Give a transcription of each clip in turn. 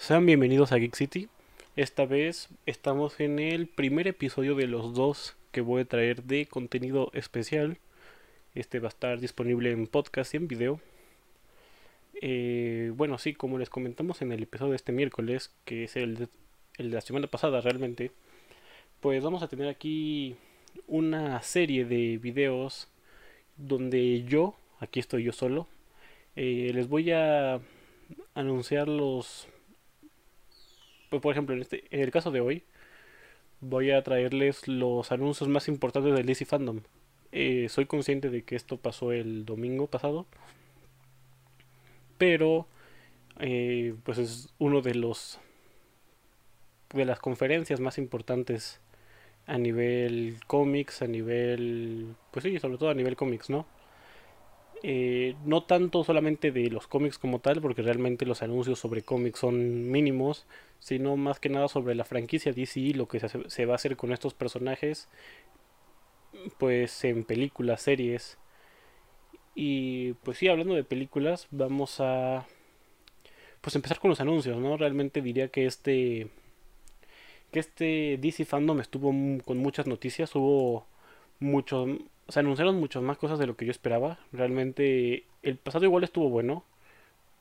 Sean bienvenidos a Geek City. Esta vez estamos en el primer episodio de los dos que voy a traer de contenido especial. Este va a estar disponible en podcast y en video. Eh, bueno, sí, como les comentamos en el episodio de este miércoles, que es el de, la semana pasada realmente, pues vamos a tener aquí una serie de videos donde yo, aquí estoy yo solo, eh, les voy a anunciar los pues, por ejemplo, en, este, en el caso de hoy, voy a traerles los anuncios más importantes del DC Fandom. Eh, soy consciente de que esto pasó el domingo pasado, pero eh, pues es uno de los de las conferencias más importantes a nivel cómics, a nivel, pues sí, sobre todo a nivel cómics, ¿no? Eh, no tanto solamente de los cómics como tal, porque realmente los anuncios sobre cómics son mínimos, sino más que nada sobre la franquicia DC, lo que se, va a hacer con estos personajes, pues en películas, series. Y pues sí, hablando de películas, vamos a pues empezar con los anuncios, ¿no? Realmente diría que este que este DC fandom estuvo con muchas noticias, hubo se anunciaron muchas más cosas de lo que yo esperaba. Realmente el pasado igual estuvo bueno,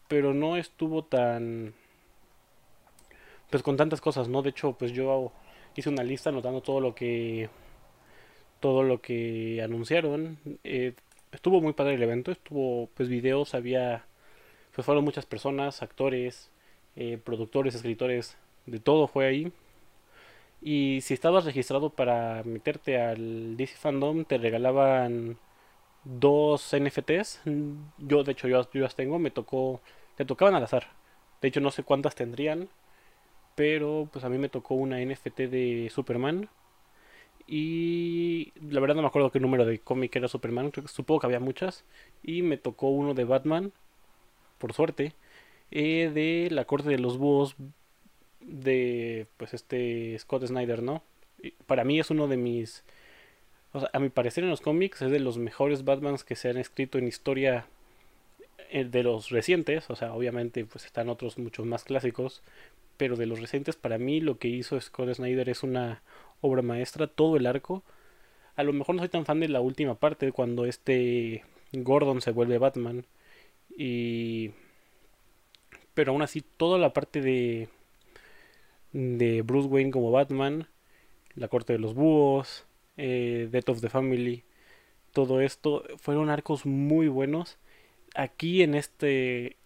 pero no estuvo tan pues con tantas cosas, ¿no? De hecho, pues yo hice una lista anotando todo lo que todo lo que anunciaron. Eh, estuvo muy padre el evento, estuvo pues videos, había pues fueron muchas personas, actores, eh, productores, escritores, de todo fue ahí. Y si estabas registrado para meterte al DC Fandom, te regalaban dos NFTs. Yo, de hecho, yo, yo las tengo. Me tocó. Te tocaban al azar. De hecho, no sé cuántas tendrían. Pero, pues a mí me tocó una NFT de Superman. Y la verdad no me acuerdo qué número de cómic era Superman. Supongo que había muchas. Y me tocó uno de Batman. Por suerte. Eh, de la corte de los búhos de pues este Scott Snyder, ¿no? para mí es uno de mis o sea, a mi parecer en los cómics es de los mejores Batmans que se han escrito en historia eh, de los recientes, o sea, obviamente pues están otros muchos más clásicos, pero de los recientes para mí lo que hizo Scott Snyder es una obra maestra, todo el arco. A lo mejor no soy tan fan de la última parte cuando este Gordon se vuelve Batman y pero aún así toda la parte de de Bruce Wayne como Batman, La Corte de los Búhos, eh, Death of the Family, todo esto fueron arcos muy buenos. Aquí en este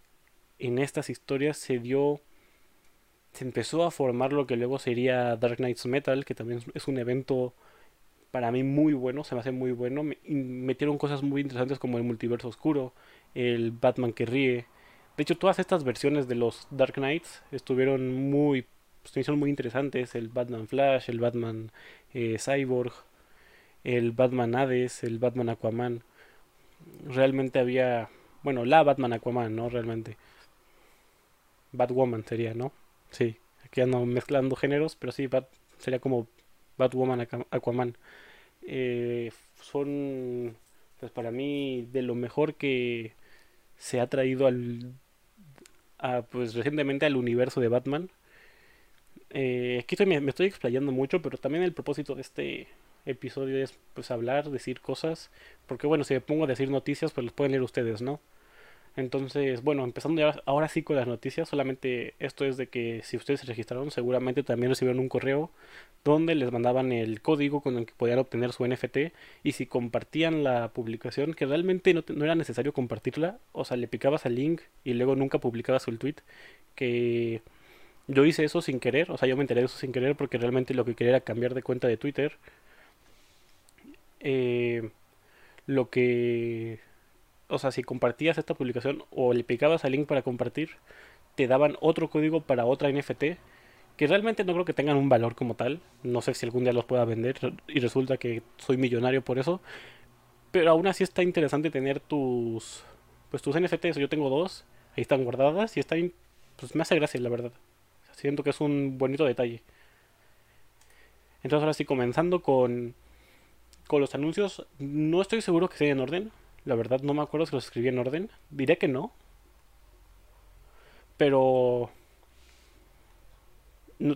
en estas historias se dio se empezó a formar lo que luego sería Dark Knights Metal, que también es un evento para mí muy bueno, se me hace muy bueno. Metieron cosas muy interesantes como el multiverso oscuro, el Batman que ríe. De hecho, todas estas versiones de los Dark Knights estuvieron muy pues, son muy interesantes, el Batman Flash, el Batman eh, Cyborg, el Batman Hades, el Batman Aquaman. Realmente había, bueno, la Batman Aquaman, ¿no? Realmente. Batwoman sería, ¿no? Sí, aquí ando mezclando géneros, pero sí, Bat, sería como Batwoman Aquaman. Eh, son, pues para mí, de lo mejor que se ha traído al, a, pues recientemente al universo de Batman eh, aquí me, estoy explayando mucho, pero también el propósito de este episodio es pues hablar, decir cosas, porque bueno, si me pongo a decir noticias, pues los pueden leer ustedes, ¿no? Entonces, bueno, empezando ya ahora sí con las noticias, solamente esto es de que si ustedes se registraron, seguramente también recibieron un correo donde les mandaban el código con el que podían obtener su NFT y si compartían la publicación, que realmente no, no era necesario compartirla, o sea, le picabas al link y luego nunca publicabas el tweet, que yo hice eso sin querer, o sea, yo me enteré de eso sin querer porque realmente lo que quería era cambiar de cuenta de Twitter. Eh, lo que... O sea, si compartías esta publicación o le picabas al link para compartir, te daban otro código para otra NFT que realmente no creo que tengan un valor como tal. No sé si algún día los pueda vender y resulta que soy millonario por eso. Pero aún así está interesante tener tus pues tus NFTs. Yo tengo dos, ahí están guardadas y está pues me hace gracia la verdad. Siento que es un bonito detalle. Entonces ahora sí, comenzando con, con los anuncios, no estoy seguro que sea en orden. La verdad no me acuerdo si los escribí en orden. Diré que no. Pero...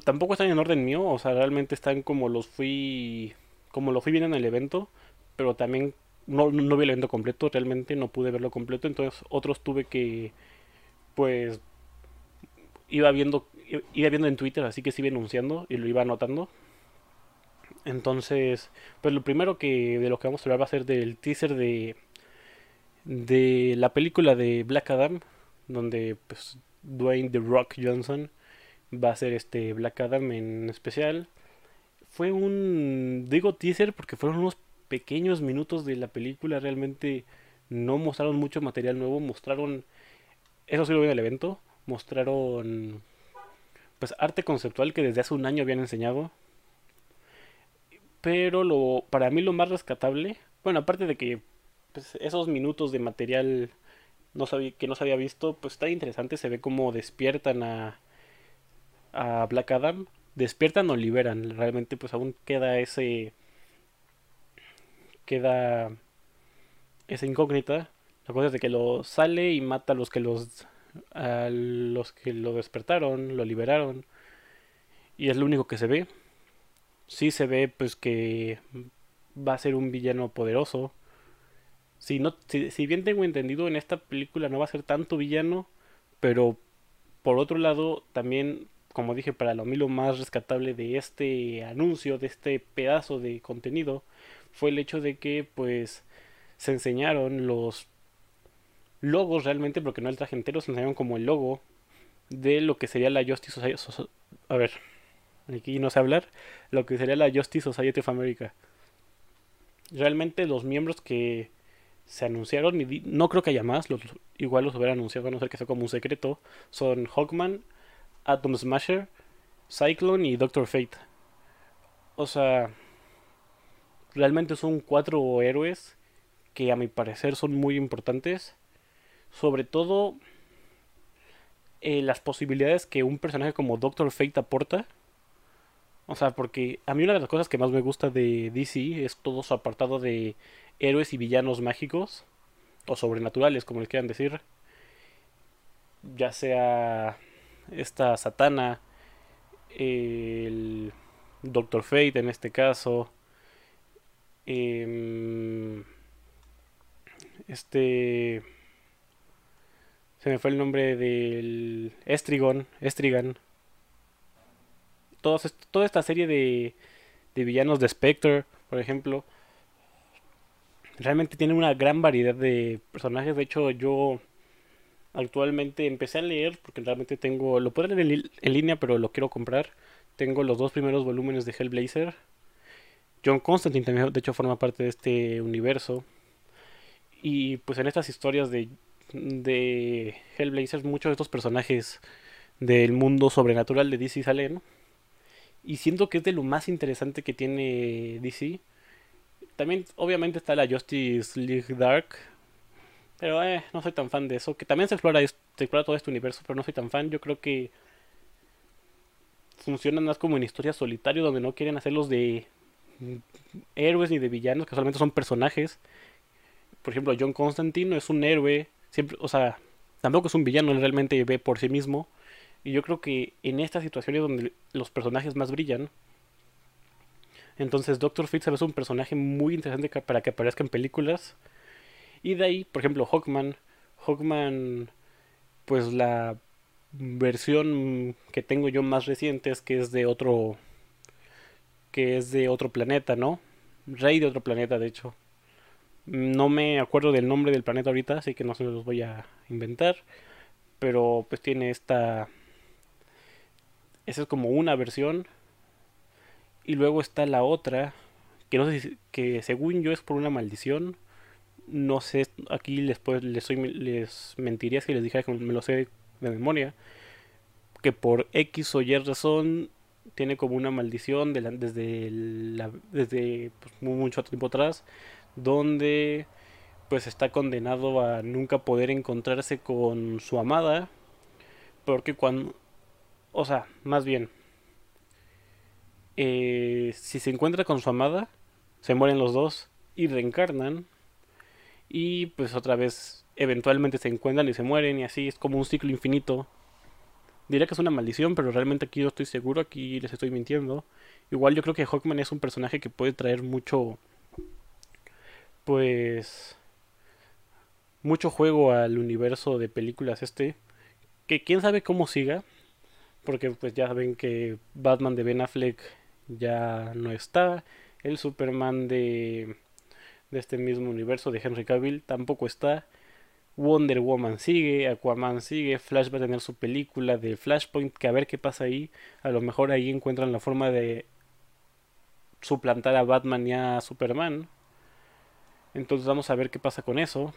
tampoco están en orden mío, o sea, realmente están como los fui, como lo fui viendo en el evento, pero también no, no vi el evento completo, realmente no pude verlo completo, entonces otros tuve que, pues, iba viendo, iba viendo en Twitter, así que se iba anunciando y lo iba anotando. Entonces, pues lo primero que de lo que vamos a hablar va a ser del teaser de de la película de Black Adam, donde pues Dwayne The Rock Johnson va a ser este Black Adam en especial. Fue un digo teaser porque fueron unos pequeños minutos de la película, realmente no mostraron mucho material nuevo, mostraron eso sí lo vi en el evento, mostraron pues arte conceptual que desde hace un año habían enseñado. Pero lo para mí lo más rescatable, bueno, aparte de que pues, esos minutos de material no que no se había visto, pues está interesante, se ve como despiertan a, a Black Adam, despiertan o liberan, realmente pues aún queda ese queda esa incógnita, la cosa es de que lo sale y mata a los que los a los que lo despertaron, lo liberaron y es lo único que se ve. Sí se ve pues que va a ser un villano poderoso si, no, si, bien tengo entendido, en esta película no va a ser tanto villano, pero por otro lado, también, como dije, para lo, mí lo más rescatable de este anuncio, de este pedazo de contenido, fue el hecho de que, pues, se enseñaron los logos realmente, porque no el traje entero, se enseñaron como el logo de lo que sería la Justice Society. A ver, aquí no sé hablar, lo que sería la Justice Society of America. Realmente los miembros que se anunciaron y no creo que haya más, igual los hubiera anunciado a no ser que sea como un secreto, son Hawkman, Atom Smasher, Cyclone y Doctor Fate. O sea, realmente son cuatro héroes que a mi parecer son muy importantes. Sobre todo eh, las posibilidades que un personaje como Doctor Fate aporta. O sea, porque a mí una de las cosas que más me gusta de DC es todo su apartado de héroes y villanos mágicos o sobrenaturales, como les quieran decir. Ya sea esta Satana, el Doctor Fate en este caso, em, este se me fue el nombre del Estrigon, Estrigan. toda esta serie de, de villanos de Spectre, por ejemplo, realmente tiene una gran variedad de personajes. De hecho, yo actualmente empecé a leer, porque realmente tengo, lo puedo leer en, línea, pero lo quiero comprar. Tengo los dos primeros volúmenes de Hellblazer. John Constantine también, de hecho, forma parte de este universo. Y pues en estas historias de, de Hellblazer, muchos de estos personajes del mundo sobrenatural de DC salen. Y siento que es de lo más interesante que tiene DC también, obviamente, está la Justice League Dark. Pero eh, no soy tan fan de eso. Que también se explora, se explora todo este universo, pero no soy tan fan. Yo creo que funcionan más como en historias solitarios donde no quieren hacerlos de héroes ni de villanos, que solamente son personajes. Por ejemplo, John Constantine es un héroe, siempre, o sea, tampoco es un villano, realmente ve por sí mismo. Y yo creo que en estas situaciones donde los personajes más brillan, entonces Doctor Fate es un personaje muy interesante para que aparezca en películas. Y de ahí, por ejemplo, Hawkman. Hawkman, pues la versión que tengo yo más reciente es que es de otro que es de otro planeta, ¿no? Rey de otro planeta, de hecho. No me acuerdo del nombre del planeta ahorita, así que no se los voy a inventar. Pero pues tiene esta... Esa es como una versión. Y luego está la otra, que no sé si, que según yo es por una maldición. No sé, aquí les, les, soy, les mentiría si les dijera que me lo sé de memoria. Que por X o Y razón tiene como una maldición de desde, desde pues, mucho tiempo atrás. Donde pues está condenado a nunca poder encontrarse con su amada. Porque cuando... O sea, más bien, eh, si se encuentra con su amada, se mueren los dos y reencarnan. Y pues otra vez eventualmente se encuentran y se mueren y así es como un ciclo infinito. Diría que es una maldición, pero realmente aquí no estoy seguro, aquí les estoy mintiendo. Igual yo creo que Hawkman es un personaje que puede traer mucho, pues, mucho juego al universo de películas este, que quién sabe cómo siga, porque pues ya ven que Batman de Ben Affleck ya no está, el Superman de, de este mismo universo de Henry Cavill tampoco está. Wonder Woman sigue, Aquaman sigue, Flash va a tener su película de Flashpoint, que a ver qué pasa ahí. A lo mejor ahí encuentran la forma de suplantar a Batman y a Superman. Entonces vamos a ver qué pasa con eso.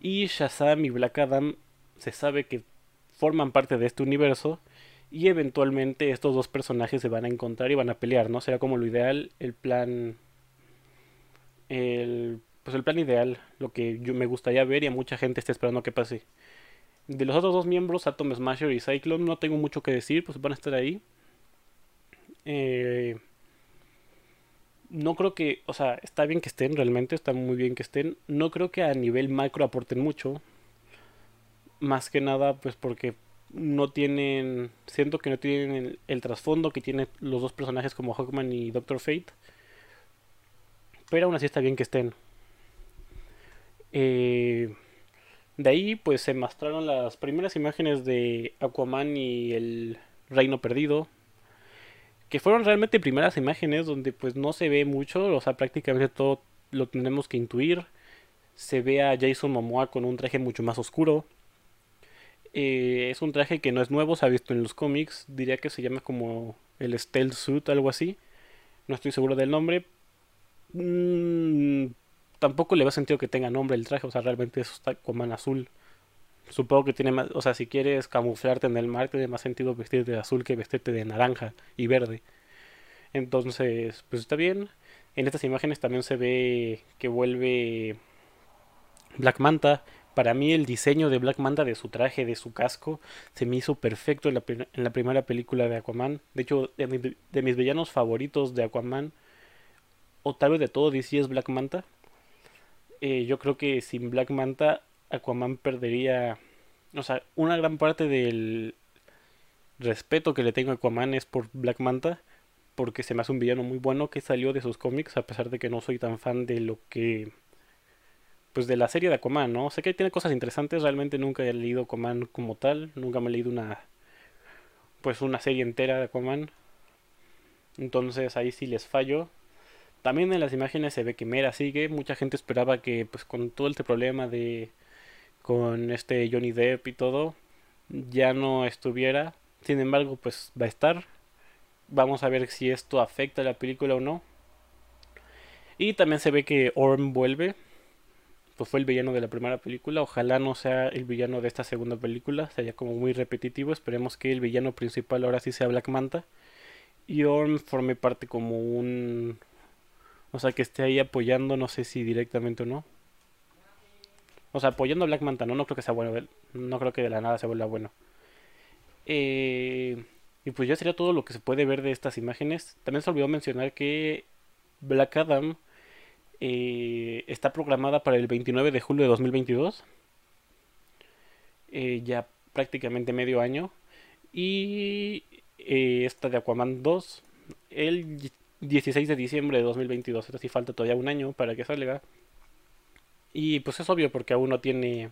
Y Shazam y Black Adam se sabe que forman parte de este universo y eventualmente estos dos personajes se van a encontrar y van a pelear, ¿no? Será como lo ideal, el plan el pues el plan ideal, lo que me gustaría ver y a mucha gente está esperando que pase. De los otros dos miembros, Atom Smasher y Cyclone, no tengo mucho que decir, pues van a estar ahí. Eh, no creo que, o sea, está bien que estén realmente, está muy bien que estén. No creo que a nivel macro aporten mucho. Más que nada, pues porque no tienen, siento que no tienen el, trasfondo que tienen los dos personajes como Hawkman y Doctor Fate. Pero aún así está bien que estén. Eh, de ahí pues se mostraron las primeras imágenes de Aquaman y el Reino Perdido. Que fueron realmente primeras imágenes donde pues no se ve mucho, o sea, prácticamente todo lo tenemos que intuir. Se ve a Jason Momoa con un traje mucho más oscuro. Eh, es un traje que no es nuevo, se ha visto en los cómics. Diría que se llama como el Stealth Suit, algo así. No estoy seguro del nombre. Mm, tampoco le va sentido que tenga nombre el traje, o sea, realmente es Aquaman azul. Supongo que tiene más, o sea, si quieres camuflarte en el mar, tiene más sentido vestirte de azul que vestirte de naranja y verde. Entonces, pues está bien. En estas imágenes también se ve que vuelve Black Manta. Para mí el diseño de Black Manta, de su traje, de su casco, se me hizo perfecto en la, en la primera película de Aquaman. De hecho, de, de, mis villanos favoritos de Aquaman, o tal vez de todo DC es Black Manta. Eh, yo creo que sin Black Manta Aquaman perdería, o sea, una gran parte del respeto que le tengo a Aquaman es por Black Manta, porque se me hace un villano muy bueno que salió de sus cómics, a pesar de que no soy tan fan de lo que, pues de la serie de Aquaman, ¿no? Sé que tiene cosas interesantes, realmente nunca he leído Aquaman como tal, nunca me he leído una, pues una serie entera de Aquaman, entonces ahí sí les fallo, también en las imágenes se ve que Mera sigue. Mucha gente esperaba que, pues, con todo este problema de. Con este Johnny Depp y todo, ya no estuviera. Sin embargo, pues va a estar. Vamos a ver si esto afecta a la película o no. Y también se ve que Orm vuelve. Pues fue el villano de la primera película. Ojalá no sea el villano de esta segunda película. Sería como muy repetitivo. Esperemos que el villano principal ahora sí sea Black Manta. Y Orm forme parte como un o sea, que esté ahí apoyando, no sé si directamente o no. O sea, apoyando a Black Manta, no, no creo que sea bueno. No creo que de la nada se vuelva bueno. Eh, y pues ya sería todo lo que se puede ver de estas imágenes. También se olvidó mencionar que Black Adam eh, está programada para el 29 de julio de 2022. Eh, ya prácticamente medio año. Y esta de Aquaman 2, el 16 de diciembre de 2022. Es falta todavía un año para que salga. Y pues es obvio porque aún no tiene.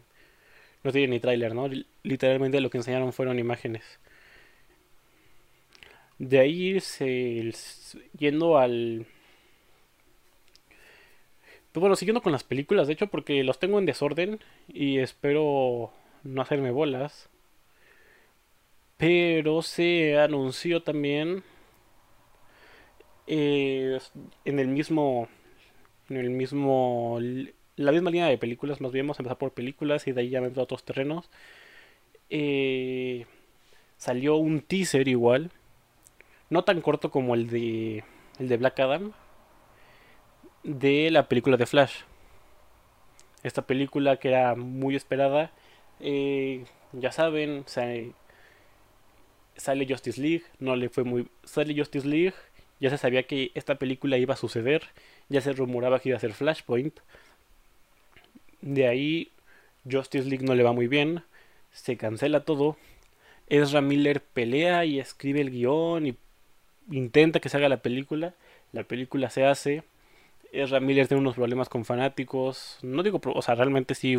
No tiene ni tráiler, ¿no? Literalmente lo que enseñaron fueron imágenes. De ahí se, yendo al. Pues bueno, siguiendo con las películas, de hecho, porque los tengo en desorden y espero no hacerme bolas. Pero se anunció también eh, en el mismo en el mismo la misma línea de películas más bien vamos a empezar por películas y de ahí ya me a otros terrenos eh, salió un teaser igual no tan corto como el de el de Black Adam de la película de Flash esta película que era muy esperada eh, ya saben sale, sale Justice League no le fue muy sale Justice League ya se sabía que esta película iba a suceder, ya se rumoraba que iba a ser Flashpoint. De ahí Justice League no le va muy bien, se cancela todo Ezra Miller pelea y escribe el guion y intenta que se haga la película. La película se hace. Ezra Miller tiene unos problemas con fanáticos. No digo, o sea, realmente sí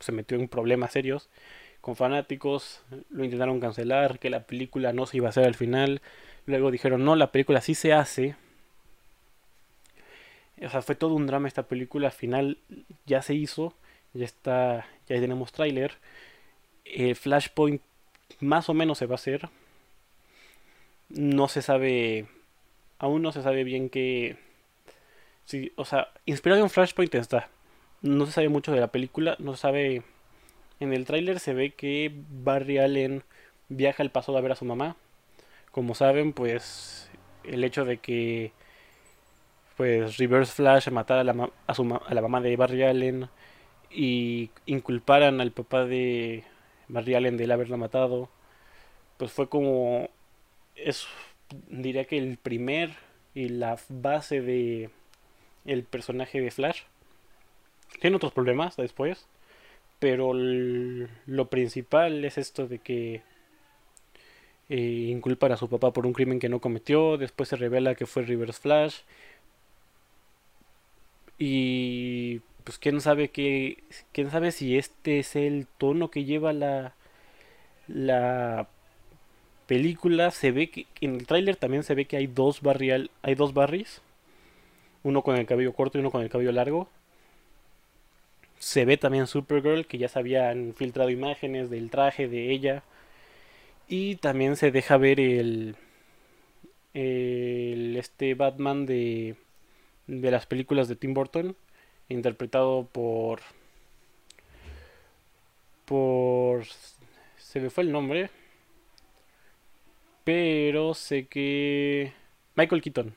se metió en problemas serios con fanáticos. Lo intentaron cancelar, que la película no se iba a hacer al final. Luego dijeron, no, la película sí se hace. O sea, fue todo un drama esta película. Al final ya se hizo. Ya está, ya tenemos tráiler. Eh, Flashpoint más o menos se va a hacer. No se sabe, aún no se sabe bien qué... Sí, o sea, inspirado en Flashpoint está. No se sabe mucho de la película, no se sabe... En el tráiler se ve que Barry Allen viaja al pasado a ver a su mamá. Como saben, pues el hecho de que pues Reverse Flash matara a la, a, su, a la mamá de Barry Allen y inculparan al papá de Barry Allen de él haberla matado, pues fue como es diría que el primer y la base de el personaje de Flash. Tiene otros problemas después, pero lo principal es esto de que eh, inculpan a su papá por un crimen que no cometió, después se revela que fue Reverse Flash y pues quién sabe quién sabe si este es el tono que lleva la la película. Se ve que en el tráiler también se ve que hay dos barrial hay dos barris uno con el cabello corto y uno con el cabello largo. Se ve también Supergirl que ya se habían filtrado imágenes del traje de ella. Y también se deja ver el este Batman de de las películas de Tim Burton interpretado por por se me fue el nombre pero sé que Michael Keaton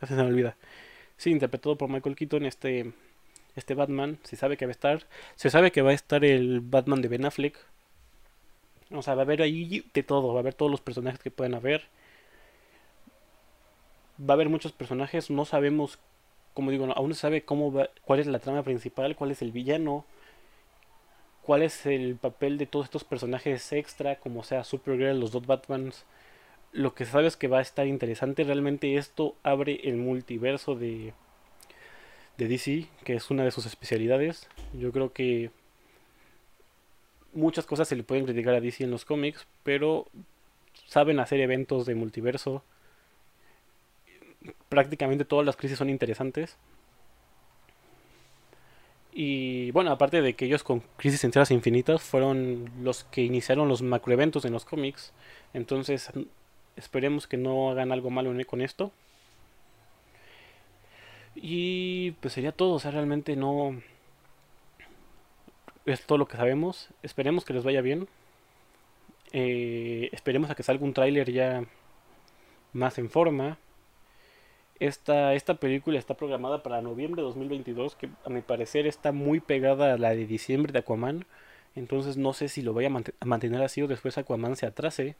se me olvida. Sí interpretado por Michael Keaton este este Batman se sabe que va a estar se sabe que va a estar el Batman de Ben Affleck. O sea va a haber ahí de todo va a haber todos los personajes que pueden haber va a haber muchos personajes no sabemos como digo, aún no se sabe cómo cuál es la trama principal, cuál es el villano, cuál es el papel de todos estos personajes extra, como sea Supergirl, los dos Batmans. Lo que sabes es que va a estar interesante. Realmente esto abre el multiverso de, de DC, que es una de sus especialidades. Yo creo que muchas cosas se le pueden criticar a DC en los cómics, pero saben hacer eventos de multiverso prácticamente todas las crisis son interesantes. Y bueno, aparte de que ellos con Crisis Enteras Infinitas fueron los que iniciaron los macroeventos en los cómics. Entonces esperemos que no hagan algo malo con esto. Y pues sería todo, o sea, realmente no... Es todo lo que sabemos. Esperemos que les vaya bien. Eh, esperemos a que salga un tráiler ya más en forma. Esta, esta película está programada para noviembre de 2022, que a mi parecer está muy pegada a la de diciembre de Aquaman. Entonces no sé si lo voy a, mantener así o después Aquaman se atrase.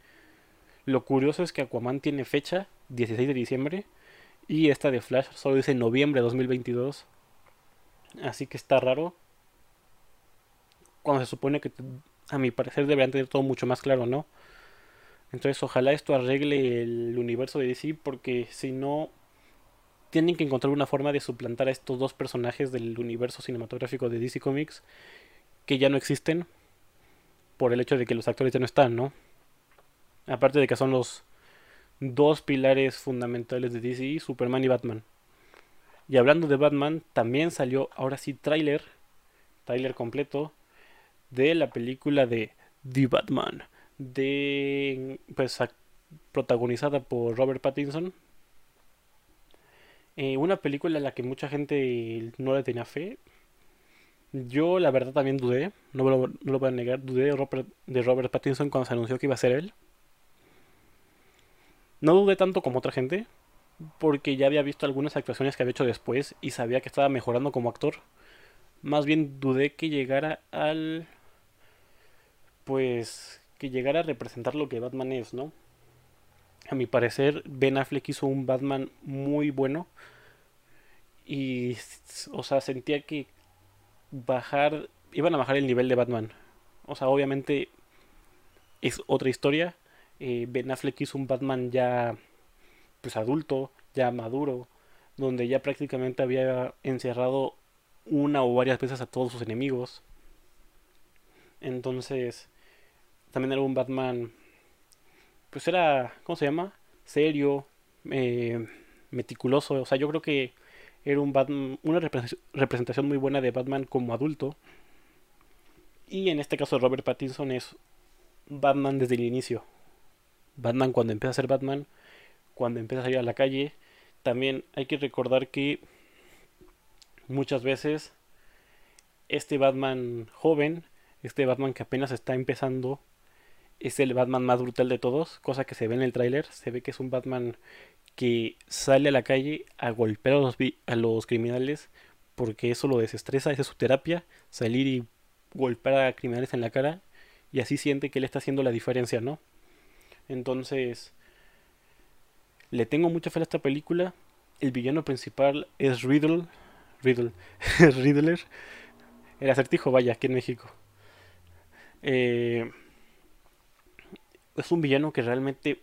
Lo curioso es que Aquaman tiene fecha, 16 de diciembre, y esta de Flash solo dice noviembre de 2022. Así que está raro. Cuando se supone que, a mi parecer, deberían tener todo mucho más claro, ¿no? Entonces ojalá esto arregle el universo de DC porque si no tienen que encontrar una forma de suplantar a estos dos personajes del universo cinematográfico de DC Comics que ya no existen por el hecho de que los actores ya no están, ¿no? Aparte de que son los dos pilares fundamentales de DC, Superman y Batman. Y hablando de Batman, también salió ahora sí tráiler, tráiler completo de la película de The Batman, de pues protagonizada por Robert Pattinson, eh, una película en la que mucha gente no le tenía fe. Yo la verdad también dudé, no lo, no lo voy a negar, dudé de Robert Pattinson cuando se anunció que iba a ser él. No dudé tanto como otra gente, porque ya había visto algunas actuaciones que había hecho después y sabía que estaba mejorando como actor. Más bien dudé que llegara al... pues... que llegara a representar lo que Batman es, ¿no? A mi parecer, Ben Affleck hizo un Batman muy bueno. Y, o sea, sentía que bajar, iban a bajar el nivel de Batman. O sea, obviamente es otra historia. Eh, ben Affleck hizo un Batman ya pues adulto, ya maduro, donde ya prácticamente había encerrado una o varias veces a todos sus enemigos. Entonces, también era un Batman, pues era, ¿cómo se llama? Serio, eh, meticuloso. O sea, yo creo que era un Batman, una representación muy buena de Batman como adulto. Y en este caso Robert Pattinson es Batman desde el inicio. Batman cuando empieza a ser Batman, cuando empieza a salir a la calle. También hay que recordar que muchas veces este Batman joven, este Batman que apenas está empezando, es el Batman más brutal de todos, cosa que se ve en el tráiler, se ve que es un Batman que sale a la calle a golpear a los, a los criminales porque eso lo desestresa, esa es su terapia, salir y golpear a criminales en la cara y así siente que él está haciendo la diferencia, ¿no? Entonces, le tengo mucha fe a esta película. El villano principal es Riddle, Riddle, Riddler, el acertijo, vaya, aquí en México. Eh, es un villano que realmente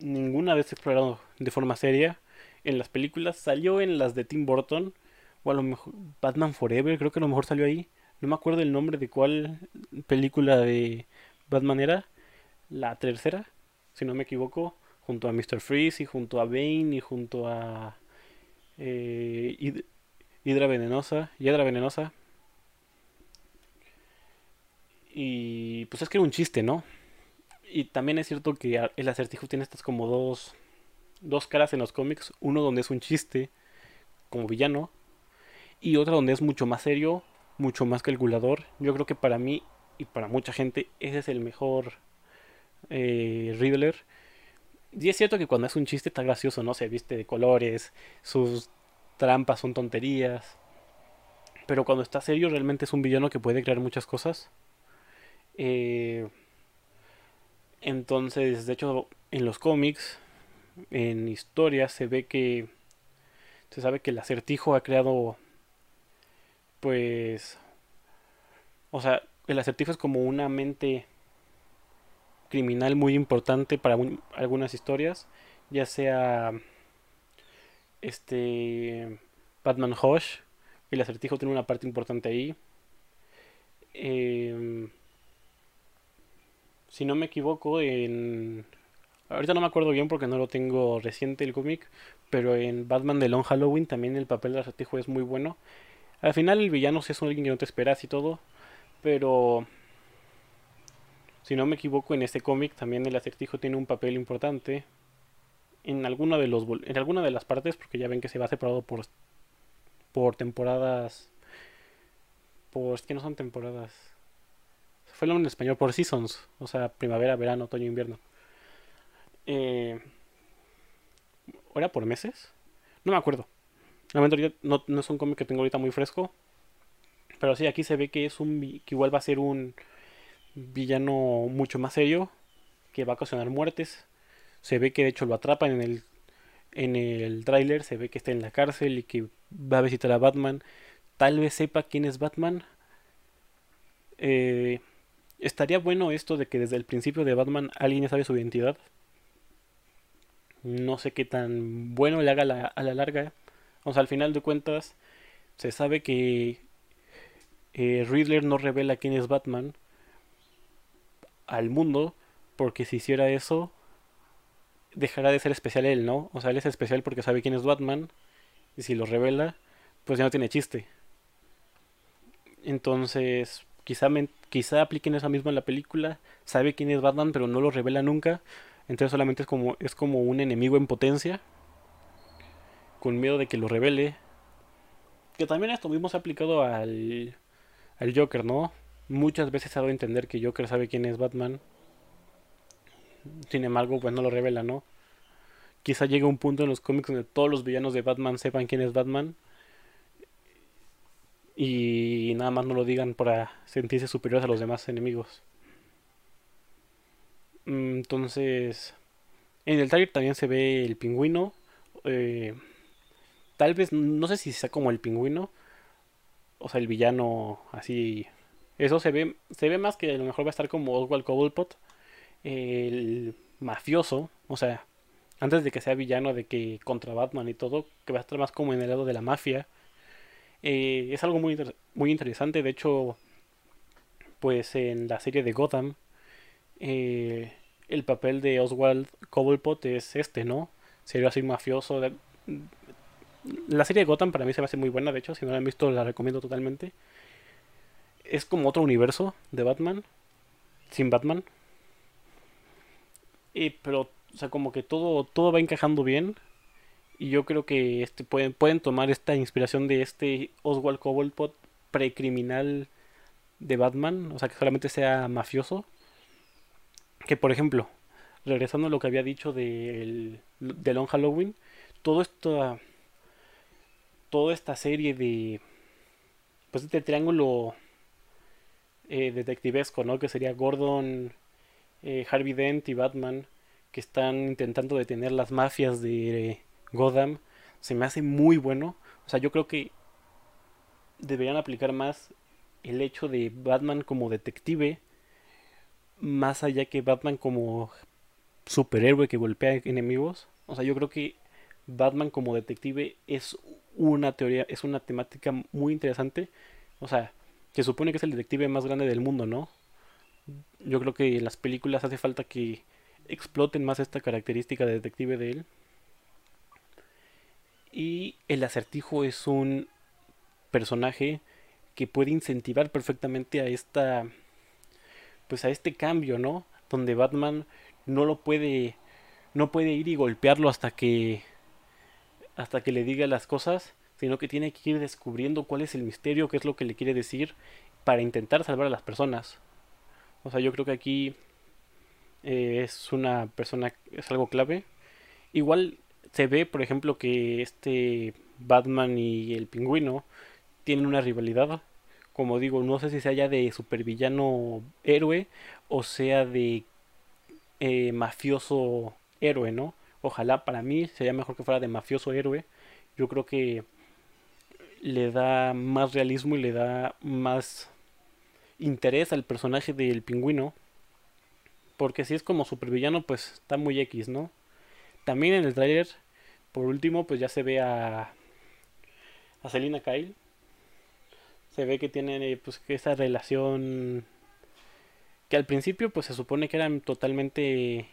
ninguna vez explorado de forma seria en las películas. Salió en las de Tim Burton, o a lo mejor Batman Forever, creo que a lo mejor salió ahí. No me acuerdo el nombre de cuál película de Batman era. La tercera, si no me equivoco, junto a Mr. Freeze y junto a Bane y junto a eh, Hidra Venenosa, Hiedra Venenosa. Y pues es que era un chiste, ¿no? Y también es cierto que el acertijo tiene estas como dos, dos caras en los cómics. Uno donde es un chiste, como villano. Y otra donde es mucho más serio, mucho más calculador. Yo creo que para mí y para mucha gente ese es el mejor eh, Riddler. Y es cierto que cuando es un chiste está gracioso, ¿no? Se viste de colores, sus trampas son tonterías. Pero cuando está serio realmente es un villano que puede crear muchas cosas. Eh, entonces, de hecho, en los cómics, en historias, se ve que se sabe que el acertijo ha creado, pues, o sea, el acertijo es como una mente criminal muy importante para algunas historias, ya sea este Batman Hush, el acertijo tiene una parte importante ahí. Eh, si no me equivoco, en... Ahorita no me acuerdo bien porque no lo tengo reciente el cómic, pero en Batman de Long Halloween también el papel del acertijo es muy bueno. Al final el villano sí es alguien que no te esperas y todo, pero si no me equivoco en este cómic también el acertijo tiene un papel importante en alguna de los en alguna de las partes porque ya ven que se va separado por por temporadas por es que no son temporadas fue en español por seasons, o sea, primavera, verano, otoño, invierno. Eh, ¿Era por meses? No me acuerdo. Realmente no, no es un cómic que tengo ahorita muy fresco. Pero sí, aquí se ve que es un que igual va a ser un villano mucho más serio, que va a ocasionar muertes. Se ve que de hecho lo atrapan en el en el tráiler, se ve que está en la cárcel y que va a visitar a Batman. Tal vez sepa quién es Batman. Eh, estaría bueno esto de que desde el principio de Batman alguien sabe su identidad. No sé qué tan bueno le haga a la larga. O sea, al final de cuentas, se sabe que eh, Riddler no revela quién es Batman al mundo, porque si hiciera eso, dejará de ser especial él, ¿no? O sea, él es especial porque sabe quién es Batman, y si lo revela, pues ya no tiene chiste. Entonces, quizá, quizá apliquen eso mismo en la película, sabe quién es Batman, pero no lo revela nunca, entonces solamente es como, es como un enemigo en potencia, con miedo de que lo revele. Que también esto mismo se ha aplicado al, al Joker, ¿no? Muchas veces ha dado a entender que Joker sabe quién es Batman. Sin embargo, pues no lo revela, ¿no? Quizá llegue un punto en los cómics donde todos los villanos de Batman sepan quién es Batman y nada más no lo digan para sentirse superiores a los demás enemigos. Mm, entonces, en el trailer también se ve el pingüino. Eh, tal vez, no sé si sea como el pingüino. O sea, el villano así. Eso se ve, se ve más que a lo mejor va a estar como Oswald Cobblepot. el mafioso, o sea, antes de que sea villano, de que contra Batman y todo, que va a estar más como en el lado de la mafia. Eh, es algo muy, muy interesante, de hecho, pues en la serie de Gotham, eh, el papel de Oswald Cobblepot es este, ¿no? Sería así mafioso. La serie de Gotham para mí se me hace muy buena, de hecho, si no la han visto la recomiendo totalmente. Es como otro universo de Batman, sin Batman. Y, pero, o sea, como que todo, todo va encajando bien. Y yo creo que este, pueden, pueden tomar esta inspiración de este Oswald Cobblepot precriminal de Batman, o sea, que solamente sea mafioso que por ejemplo, regresando a lo que había dicho de, Long Halloween, todo esto, toda esta serie de, pues este triángulo eh, detectivesco, ¿no? Que sería Gordon, eh, Harvey Dent y Batman, que están intentando detener las mafias de Gotham, se me hace muy bueno. O sea, yo creo que deberían aplicar más el hecho de Batman como detective más allá que Batman como superhéroe que golpea enemigos. O sea, yo creo que Batman como detective es una teoría, es una temática muy interesante. O sea, se supone que es el detective más grande del mundo, ¿no? Yo creo que en las películas hace falta que exploten más esta característica de detective de él. Y el acertijo es un personaje que puede incentivar perfectamente a esta pues a este cambio, ¿no? Donde Batman no lo puede no puede ir y golpearlo hasta que hasta que le diga las cosas, sino que tiene que ir descubriendo cuál es el misterio, qué es lo que le quiere decir para intentar salvar a las personas. O sea, yo creo que aquí eh, es una persona es algo clave. Igual se ve, por ejemplo, que este Batman y el pingüino tienen una rivalidad como digo, no sé si sea ya de supervillano héroe o sea de eh, mafioso héroe, ¿no? Ojalá para mí sería mejor que fuera de mafioso héroe. Yo creo que le da más realismo y le da más interés al personaje del pingüino. Porque si es como supervillano, pues está muy X, ¿no? También en el trailer, por último, pues ya se ve a, a Selina Kyle. Se ve que tienen eh, pues esa relación que al principio pues se supone que eran totalmente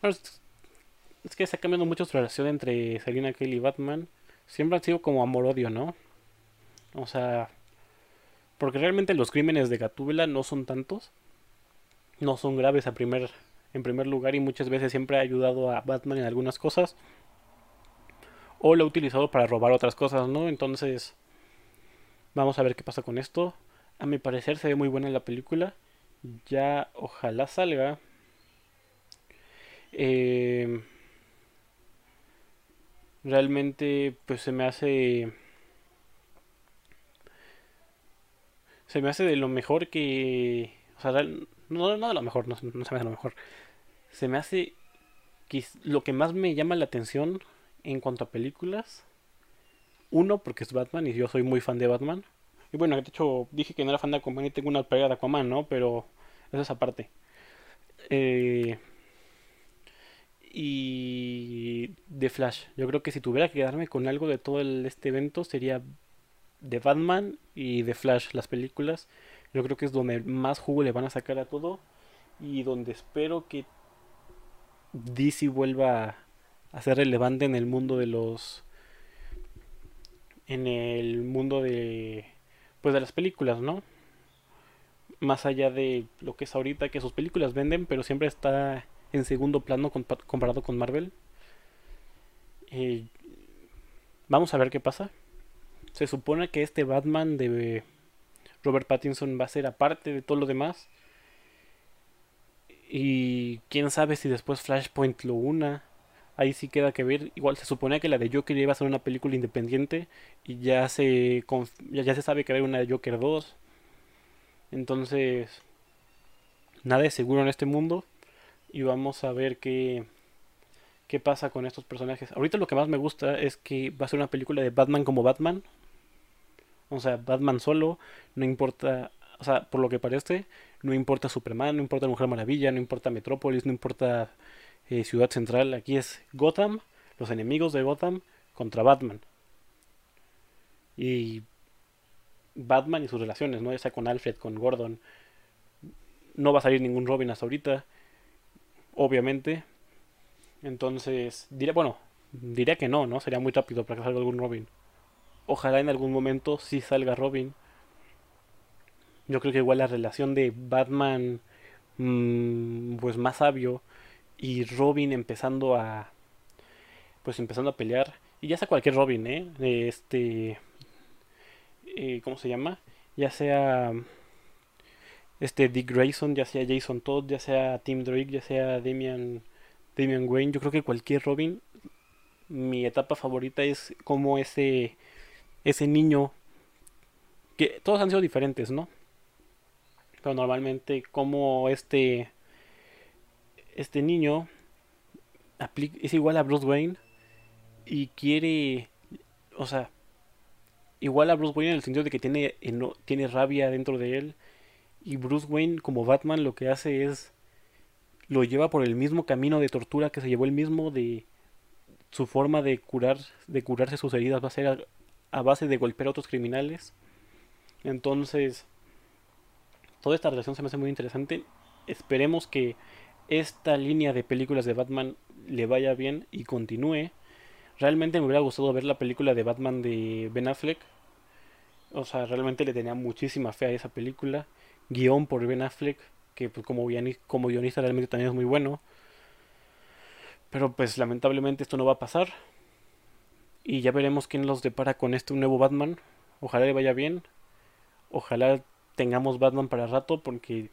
bueno, es que está cambiando mucho su relación entre Selina Kyle y Batman. Siempre han sido como amor odio no o sea porque realmente los crímenes de Gatúbela no son tantos. No son graves a primer en primer lugar y muchas veces siempre ha ayudado a Batman en algunas cosas o lo ha utilizado para robar otras cosas no entonces Vamos a ver qué pasa con esto. A mi parecer se ve muy buena la película. Ya ojalá salga. Eh, realmente pues se me hace... Se me hace de lo mejor que... O sea, no, no de lo mejor, no, se me hace lo mejor. Se me hace lo que más me llama la atención en cuanto a películas uno, porque es Batman y yo soy muy fan de Batman. Y bueno, de hecho dije que no era fan de Aquaman y tengo una pelea de Aquaman, ¿no? Pero eso es aparte. Eh, y de Flash. Yo creo que si tuviera que quedarme con algo de todo este evento sería de Batman y de Flash, las películas. Yo creo que es donde más jugo le van a sacar a todo y donde espero que DC vuelva a ser relevante en el mundo de los en el mundo de pues de las películas, ¿no? Más allá de lo que es ahorita que sus películas venden, pero siempre está en segundo plano comparado con Marvel. Eh, vamos a ver qué pasa. Se supone que este Batman de Robert Pattinson va a ser aparte de todo lo demás. Y quién sabe si después Flashpoint lo una ahí sí queda que ver. Igual se suponía que la de Joker iba a ser una película independiente y ya se, ya, se sabe que hay una de Joker 2. Entonces, nada es seguro en este mundo y vamos a ver qué, qué pasa con estos personajes. Ahorita lo que más me gusta es que va a ser una película de Batman como Batman. O sea, Batman solo, no importa o sea, por lo que parece, no importa Superman, no importa Mujer Maravilla, no importa Metrópolis, no importa eh, Ciudad Central. Aquí es Gotham, los enemigos de Gotham contra Batman. Y Batman y sus relaciones, ¿no? Ya sea con Alfred, con Gordon. No va a salir ningún Robin hasta ahorita. Obviamente. Entonces, diré, bueno, diré que no, ¿no? Sería muy rápido para que salga algún Robin. Ojalá en algún momento sí salga Robin. Yo creo que igual la relación de Batman, mmm, pues más sabio, y Robin empezando a, pues empezando a pelear. Y ya sea cualquier Robin, ¿eh? Este, eh, ¿cómo se llama? Ya sea este Dick Grayson, ya sea Jason Todd, ya sea Tim Drake, ya sea Damian, Damian Wayne. Yo creo que cualquier Robin, mi etapa favorita es como ese, ese niño, que todos han sido diferentes, ¿no? Pero normalmente como este, este niño es igual a Bruce Wayne y quiere, o sea, igual a Bruce Wayne en el sentido de que tiene, tiene rabia dentro de él. Y Bruce Wayne como Batman lo que hace es lo lleva por el mismo camino de tortura que se llevó el mismo de su forma de curar de curarse sus heridas va a ser a, base de golpear a otros criminales. Entonces, toda esta relación se me hace muy interesante. Esperemos que esta línea de películas de Batman le vaya bien y continúe. Realmente me hubiera gustado ver la película de Batman de Ben Affleck. O sea, realmente le tenía muchísima fe a esa película. Guión por Ben Affleck, que pues, como, como guionista realmente también es muy bueno. Pero pues lamentablemente esto no va a pasar. Y ya veremos quién los depara con este nuevo Batman. Ojalá le vaya bien. Ojalá tengamos Batman para rato porque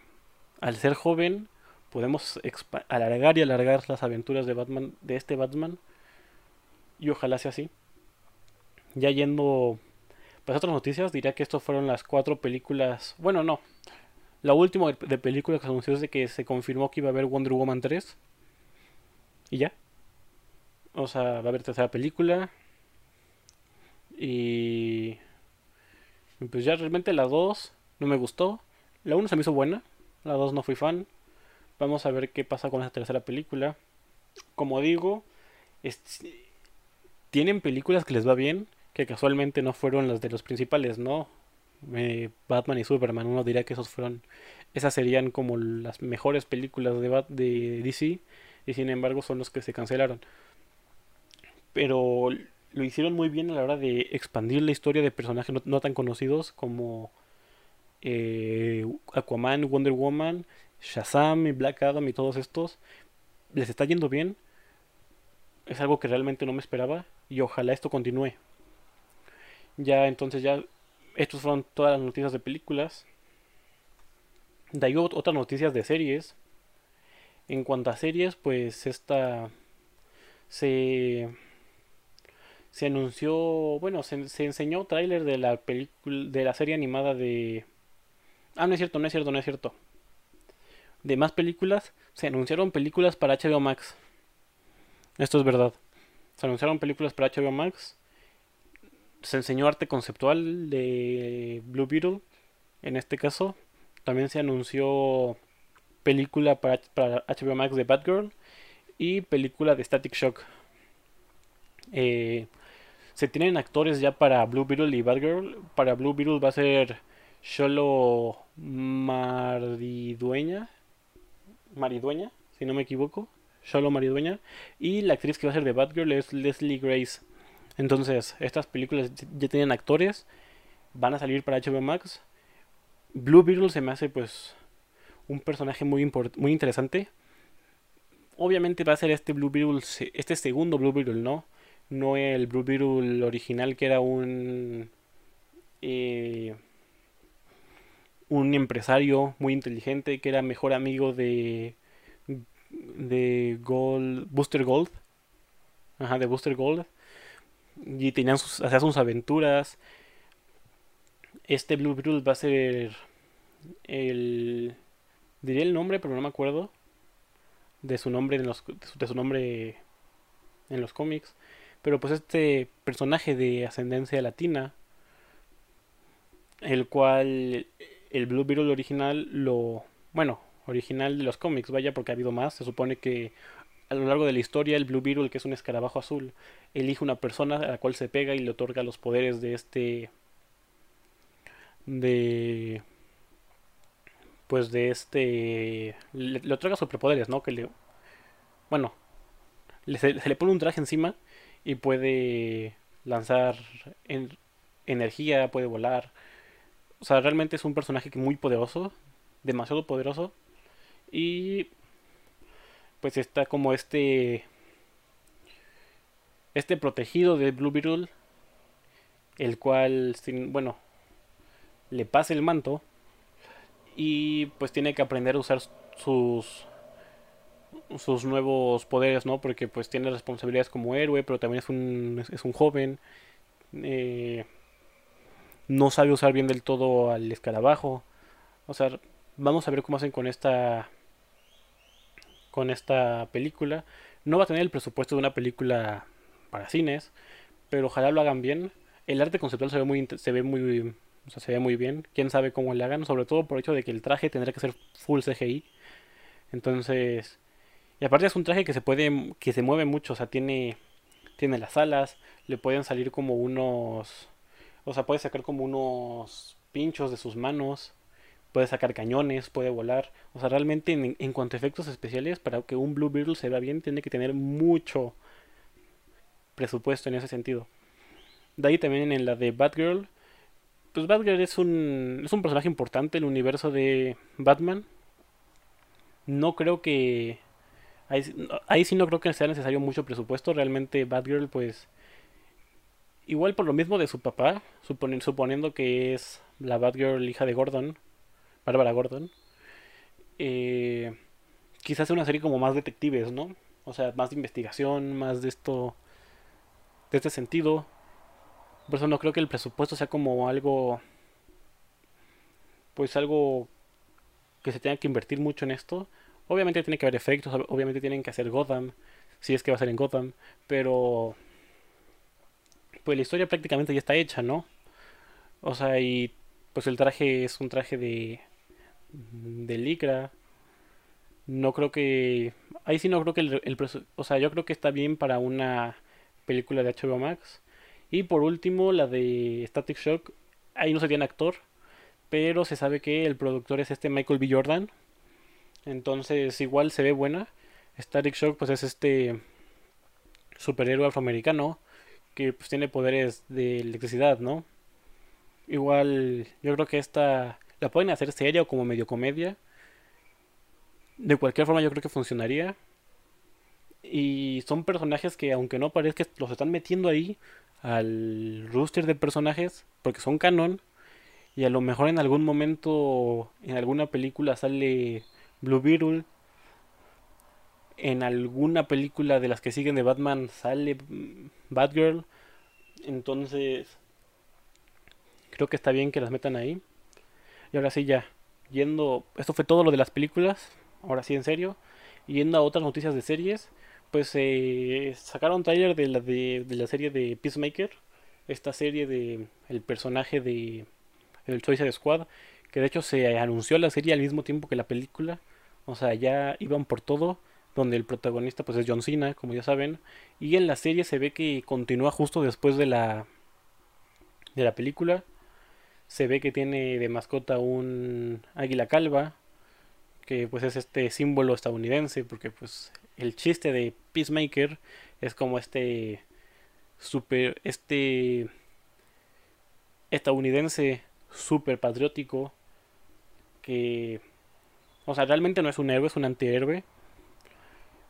al ser joven podemos alargar y alargar las aventuras de Batman de este Batman y ojalá sea así. Ya yendo pues otras noticias, diría que estas fueron las cuatro películas. Bueno, no. La última de películas que anunció es de que se confirmó que iba a haber Wonder Woman 3. Y ya. O sea, va a haber tercera película. Y. Pues ya realmente la 2 no me gustó. La 1 se me hizo buena. La 2 no fui fan. Vamos a ver qué pasa con esa tercera película. Como digo, tienen películas que les va bien, que casualmente no fueron las de los principales, ¿no? Eh, Batman y Superman, uno diría que esos fueron, esas serían como las mejores películas de, de DC, y sin embargo son los que se cancelaron. Pero lo hicieron muy bien a la hora de expandir la historia de personajes no, tan conocidos como eh, Aquaman, Wonder Woman, Shazam y Black Adam y todos estos. Les está yendo bien. Es algo que realmente no me esperaba y ojalá esto continúe. Ya entonces ya estos fueron todas las noticias de películas. De ahí otras noticias de series. En cuanto a series, pues esta se se anunció, bueno, se, se enseñó tráiler de la película de la serie animada de Ah, no es cierto, no es cierto, no es cierto. De más películas, se anunciaron películas para HBO Max. Esto es verdad se anunciaron películas para HBO Max. Se enseñó arte conceptual de Blue Beetle. En este caso, también se anunció película para, HBO Max de Batgirl y película de Static Shock. Eh, se tienen actores ya para Blue Beetle y Batgirl. Para Blue Beetle va a ser Solo Maridueña. Maridueña, si no me equivoco. Solo Maridueña. Y la actriz que va a ser de Batgirl es Leslie Grace. Entonces, estas películas ya tienen actores. Van a salir para HBO Max. Blue Beetle se me hace pues un personaje muy, muy interesante. Obviamente va a ser este Blue Beetle, este segundo Blue Beetle, ¿no? No el Blue Beetle original que era un... Eh, un empresario muy inteligente que era mejor amigo de de Gold, Booster Gold. Ajá, de Booster Gold. Y tenían sus, hacían sus aventuras. Este Blue Beetle va a ser el... Diría el nombre, pero no me acuerdo. De su nombre en los, de su nombre en los cómics. Pero pues este personaje de ascendencia latina. El cual el Blue Beetle original lo... Bueno, original de los cómics, vaya, porque ha habido más. Se supone que a lo largo de la historia el Blue Beetle, que es un escarabajo azul, elige una persona a la cual se pega y le otorga los poderes de este... de... Pues de este... Le, le otorga superpoderes, ¿no? Que le... Bueno, se le pone un traje encima y puede lanzar en, energía, puede volar. O sea, realmente es un personaje muy poderoso, demasiado poderoso. Y pues está como este este protegido de Blue Beetle, el cual, bueno, le pasa el manto y pues tiene que aprender a usar sus sus nuevos poderes, ¿no? Porque pues tiene responsabilidades como héroe, pero también es un, es un joven. Eh, no sabe usar bien del todo al escarabajo. O sea, vamos a ver cómo hacen con esta con esta película. No va a tener el presupuesto de una película para cines, pero ojalá lo hagan bien. El arte conceptual se ve muy se ve muy o sea, se ve muy bien. Quién sabe cómo le hagan, sobre todo por el hecho de que el traje tendrá que ser full CGI. Entonces, y aparte es un traje que se puede que se mueve mucho, o sea, tiene tiene las alas, le pueden salir como unos o sea, puede sacar como unos pinchos de sus manos, puede sacar cañones, puede volar. O sea, realmente en, cuanto a efectos especiales, para que un Blue Beetle se vea bien, tiene que tener mucho presupuesto en ese sentido. De ahí también en la de Batgirl. Pues Batgirl es un, es un personaje importante en el universo de Batman. No creo que... Ahí, sí no creo que sea necesario mucho presupuesto. Realmente Batgirl pues Igual por lo mismo de su papá, suponiendo que es la Batgirl hija de Gordon, Bárbara Gordon, eh, quizás sea una serie como más detectives, ¿no? O sea, más de investigación, más de esto, de este sentido. Por eso no creo que el presupuesto sea como algo, pues algo que se tenga que invertir mucho en esto. Obviamente tiene que haber efectos, obviamente tienen que hacer Gotham, si es que va a ser en Gotham, pero pues la historia prácticamente ya está hecha, ¿no? O sea, y pues el traje es un traje de de licra. No creo que ahí sí no creo que el, el o sea, yo creo que está bien para una película de HBO Max. Y por último, la de Static Shock, ahí no se tiene actor, pero se sabe que el productor es este Michael B. Jordan. Entonces, igual se ve buena. Static Shock pues es este superhéroe afroamericano que pues tiene poderes de electricidad, ¿no? Igual yo creo que esta la pueden hacer seria o como medio comedia. De cualquier forma yo creo que funcionaría. Y son personajes que aunque no parezca los están metiendo ahí al roster de personajes porque son canon y a lo mejor en algún momento en alguna película sale Blue Beetle en alguna película de las que siguen de Batman sale Batgirl. Entonces, creo que está bien que las metan ahí. Y ahora sí, ya. Yendo. Esto fue todo lo de las películas. Ahora sí, en serio. Yendo a otras noticias de series. Pues eh, sacaron trailer de la, de, de la serie de Peacemaker. Esta serie de. El personaje de. El Suicide Squad. Que de hecho se anunció la serie al mismo tiempo que la película. O sea, ya iban por todo donde el protagonista pues es John Cena, como ya saben, y en la serie se ve que continúa justo después de la de la película. Se ve que tiene de mascota un águila calva, que pues es este símbolo estadounidense, porque pues el chiste de Peacemaker es como este super este estadounidense super patriótico que o sea, realmente no es un héroe, es un antihéroe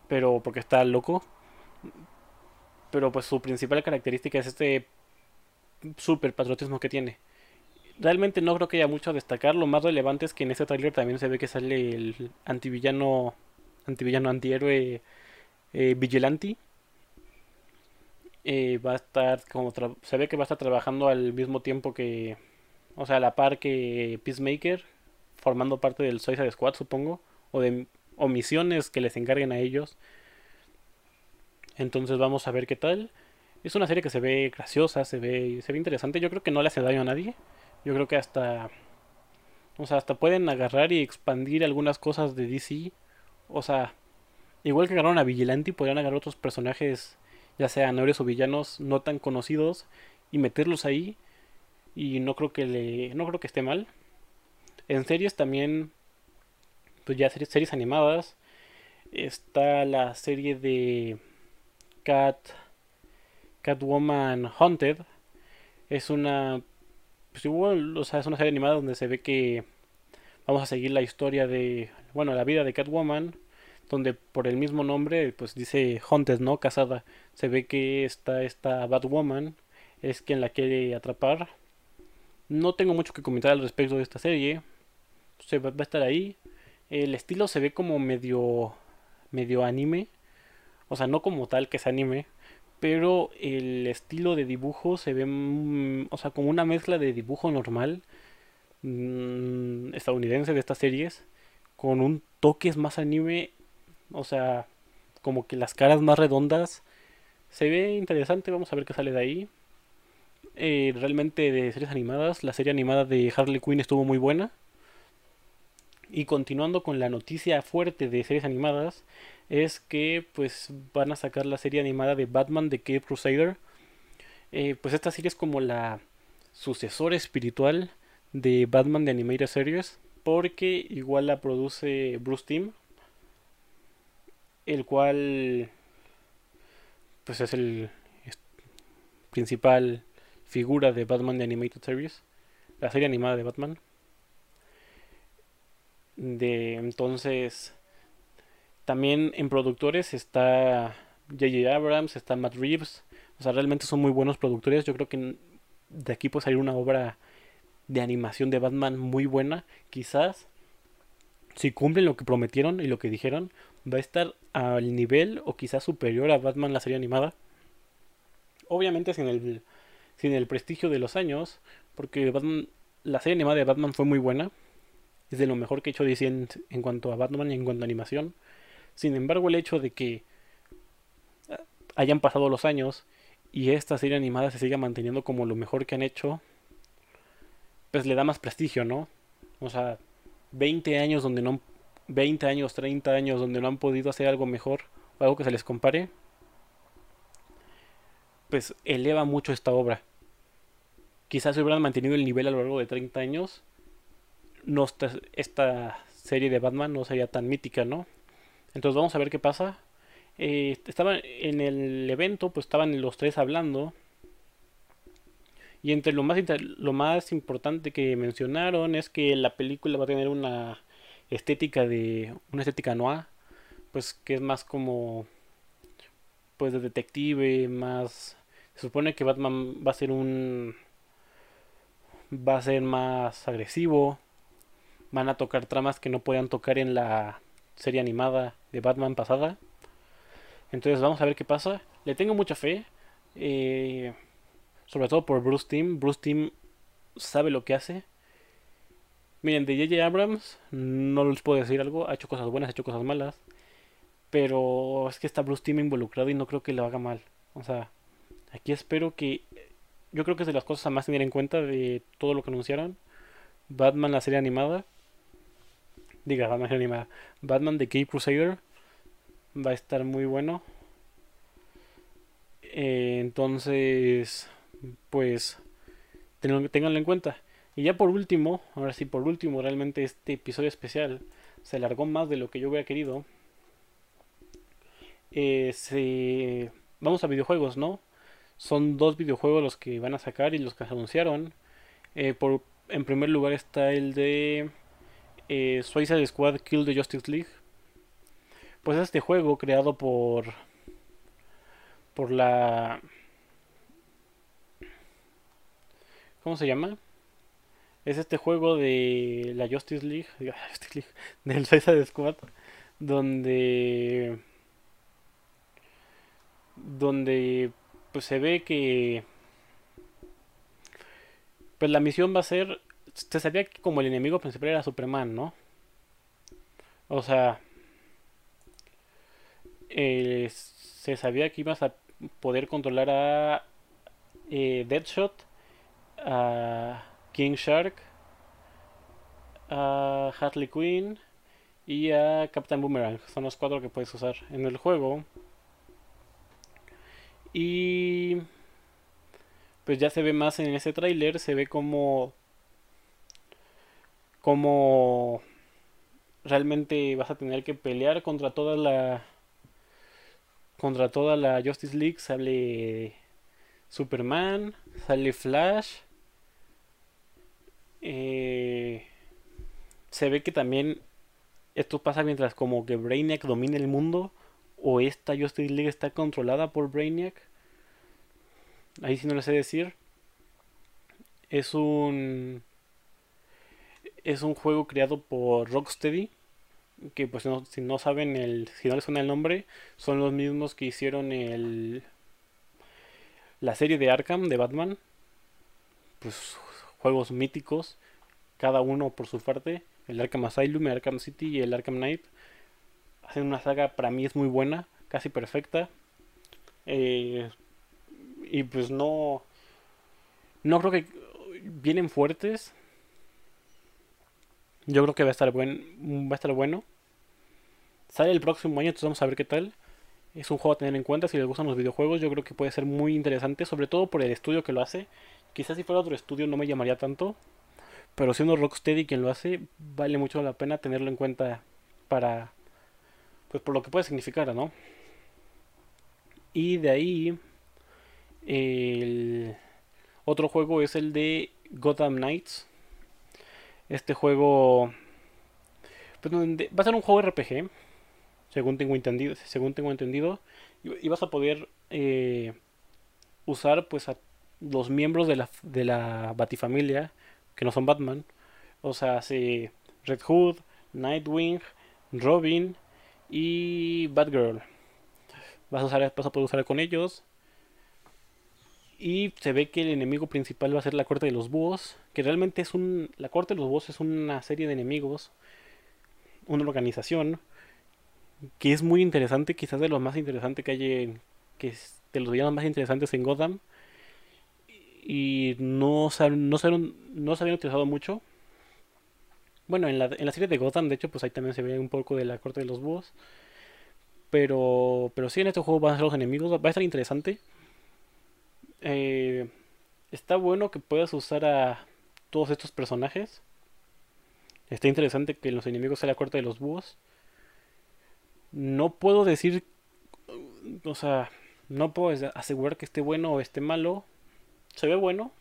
pero porque está loco. Pero pues su principal característica es este super patriotismo que tiene. Realmente no creo que haya mucho a destacar. Lo más relevante es que en este trailer también se ve que sale el antivillano, antivillano antihéroe eh, Vigilante. Eh, va a estar como se ve que va a estar trabajando al mismo tiempo que, o sea, a la par que Peacemaker, formando parte del Suicide Squad, supongo, o de misiones que les encarguen a ellos. Entonces vamos a ver qué tal. Es una serie que se ve graciosa, se ve, se ve interesante. Yo creo que no le hace daño a nadie. Yo creo que hasta O sea, hasta pueden agarrar y expandir algunas cosas de DC. O sea, igual que agarraron a Vigilante, podrían agarrar otros personajes, ya sean héroes o villanos no tan conocidos, y meterlos ahí. Y no creo que le. no creo que esté mal. En series también. Pues ya series, series animadas. Está la serie de Cat. Catwoman Haunted. Es una. Pues igual, o sea, es una serie animada donde se ve que vamos a seguir la historia de. Bueno, la vida de Catwoman. Donde por el mismo nombre, pues dice Haunted, ¿no? Casada. Se ve que está esta Batwoman. Es quien la quiere atrapar. No tengo mucho que comentar al respecto de esta serie. Se va, a estar ahí. El estilo se ve como medio. medio anime. O sea, no como tal que es anime pero el estilo de dibujo se ve, mm, o sea, como una mezcla de dibujo normal mm, estadounidense de estas series, con un toque más anime, o sea, como que las caras más redondas. Se ve interesante, vamos a ver qué sale de ahí. Eh, realmente de series animadas, la serie animada de Harley Quinn estuvo muy buena. Y continuando con la noticia fuerte de series animadas, es que pues van a sacar la serie animada de Batman de Cape Crusader. Eh, pues esta serie es como la sucesora espiritual de Batman de Animated Series, porque igual la produce Bruce Timm, el cual pues es el principal figura de Batman de Animated Series, la serie animada de Batman. De entonces también en productores está J.J. Abrams, está Matt Reeves. O sea, realmente son muy buenos productores. Yo creo que de aquí puede salir una obra de animación de Batman muy buena. Quizás, si cumplen lo que prometieron y lo que dijeron, va a estar al nivel o quizás superior a Batman la serie animada. Obviamente sin el, sin el prestigio de los años, porque la serie animada de Batman fue muy buena. Es de lo mejor que he hecho DC en, cuanto a Batman y en cuanto a animación. Sin embargo, el hecho de que eh, hayan pasado los años y esta serie animada se siga manteniendo como lo mejor que han hecho, pues le da más prestigio, ¿no? O sea, 20 años donde no 20 años, 30 años donde no han podido hacer algo mejor algo que se les compare, pues eleva mucho esta obra. Quizás hubieran mantenido el nivel a lo largo de 30 años, no esta serie de Batman no sería tan mítica, ¿no? Entonces vamos a ver qué pasa. Eh, estaban en el evento, pues estaban los tres hablando. Y entre lo más, lo más importante que mencionaron es que la película va a tener una estética de. una estética noir. Pues que es más como. Pues de detective, más. Se supone que Batman va a ser un. Va a ser más agresivo. Van a tocar tramas que no podían tocar en la serie animada de Batman pasada. Entonces vamos a ver qué pasa. Le tengo mucha fe. Eh, sobre todo por Bruce Team. Bruce Team sabe lo que hace. Miren, de J.J. Abrams no les puedo decir algo. Ha hecho cosas buenas, ha hecho cosas malas. Pero es que está Bruce Team involucrado y no creo que lo haga mal. O sea, aquí espero que... Yo creo que es de las cosas a más tener en cuenta de todo lo que anunciaron. Batman, la serie animada diga, Batman animada. Batman de Cape Crusader va a estar muy bueno. Eh, entonces, pues, tenganlo en cuenta. Y ya por último, ahora sí, por último, realmente este episodio especial se alargó más de lo que yo hubiera querido. Eh, vamos a videojuegos, ¿no? Son dos videojuegos los que van a sacar y los que anunciaron. Eh, por, en primer lugar está el de eh, Suicide Squad Kill the Justice League. Pues este juego creado por por la ¿Cómo se llama? Es este juego de la Justice League, Justice League del Suicide Squad donde donde pues se ve que pues la misión va a ser se sabía que como el enemigo principal era Superman, ¿no? O sea, eh, se sabía que ibas a poder controlar a eh, Deadshot, a King Shark, a Harley Quinn y a Captain Boomerang. Son los cuatro que puedes usar en el juego. Y pues ya se ve más en ese tráiler, se ve como como realmente vas a tener que pelear contra toda la contra toda la Justice League, sale Superman, sale Flash. Eh, se ve que también esto pasa mientras como que Brainiac domina el mundo o esta Justice League está controlada por Brainiac. Ahí sí no le sé decir. Es un es un juego creado por Rocksteady que pues si no saben el si no les suena el nombre son los mismos que hicieron el la serie de Arkham de Batman. Pues juegos míticos cada uno por su parte. El Arkham Asylum el Arkham City y el Arkham Knight. Hacen una saga para mí es muy buena casi perfecta. Eh, y pues no no creo que vienen fuertes yo creo que va a estar buen, va a estar bueno. Sale el próximo año, entonces vamos a ver qué tal. Es un juego a tener en cuenta si les gustan los videojuegos. Yo creo que puede ser muy interesante, sobre todo por el estudio que lo hace. Quizás si fuera otro estudio no me llamaría tanto, pero siendo Rocksteady quien lo hace, vale mucho la pena tenerlo en cuenta para pues por lo que puede significar, ¿no? Y de ahí el otro juego es el de Gotham Knights este juego pues, va a ser un juego RPG, según tengo entendido, según tengo entendido, y, vas a poder eh, usar pues a los miembros de la, de la Batifamilia que no son Batman, o sea, si Red Hood, Nightwing, Robin y Batgirl. Vas a, usar, vas a poder usar con ellos. Y se ve que el enemigo principal va a ser la corte de los búhos. Que realmente es un. La corte de los búhos es una serie de enemigos. Una organización. Que es muy interesante. Quizás de los más interesantes que hay en. Que es de los villanos más interesantes en Gotham. Y no no no se habían utilizado mucho. Bueno, en la, en la serie de Gotham, de hecho, pues ahí también se ve un poco de la corte de los búhos. Pero, pero sí, en este juego van a ser los enemigos. Va a estar interesante. Eh, está bueno que puedas usar a todos estos personajes. Está interesante que los enemigos sea la corte de los búhos. No puedo decir, o sea, no puedo asegurar que esté bueno o esté malo. Se ve bueno.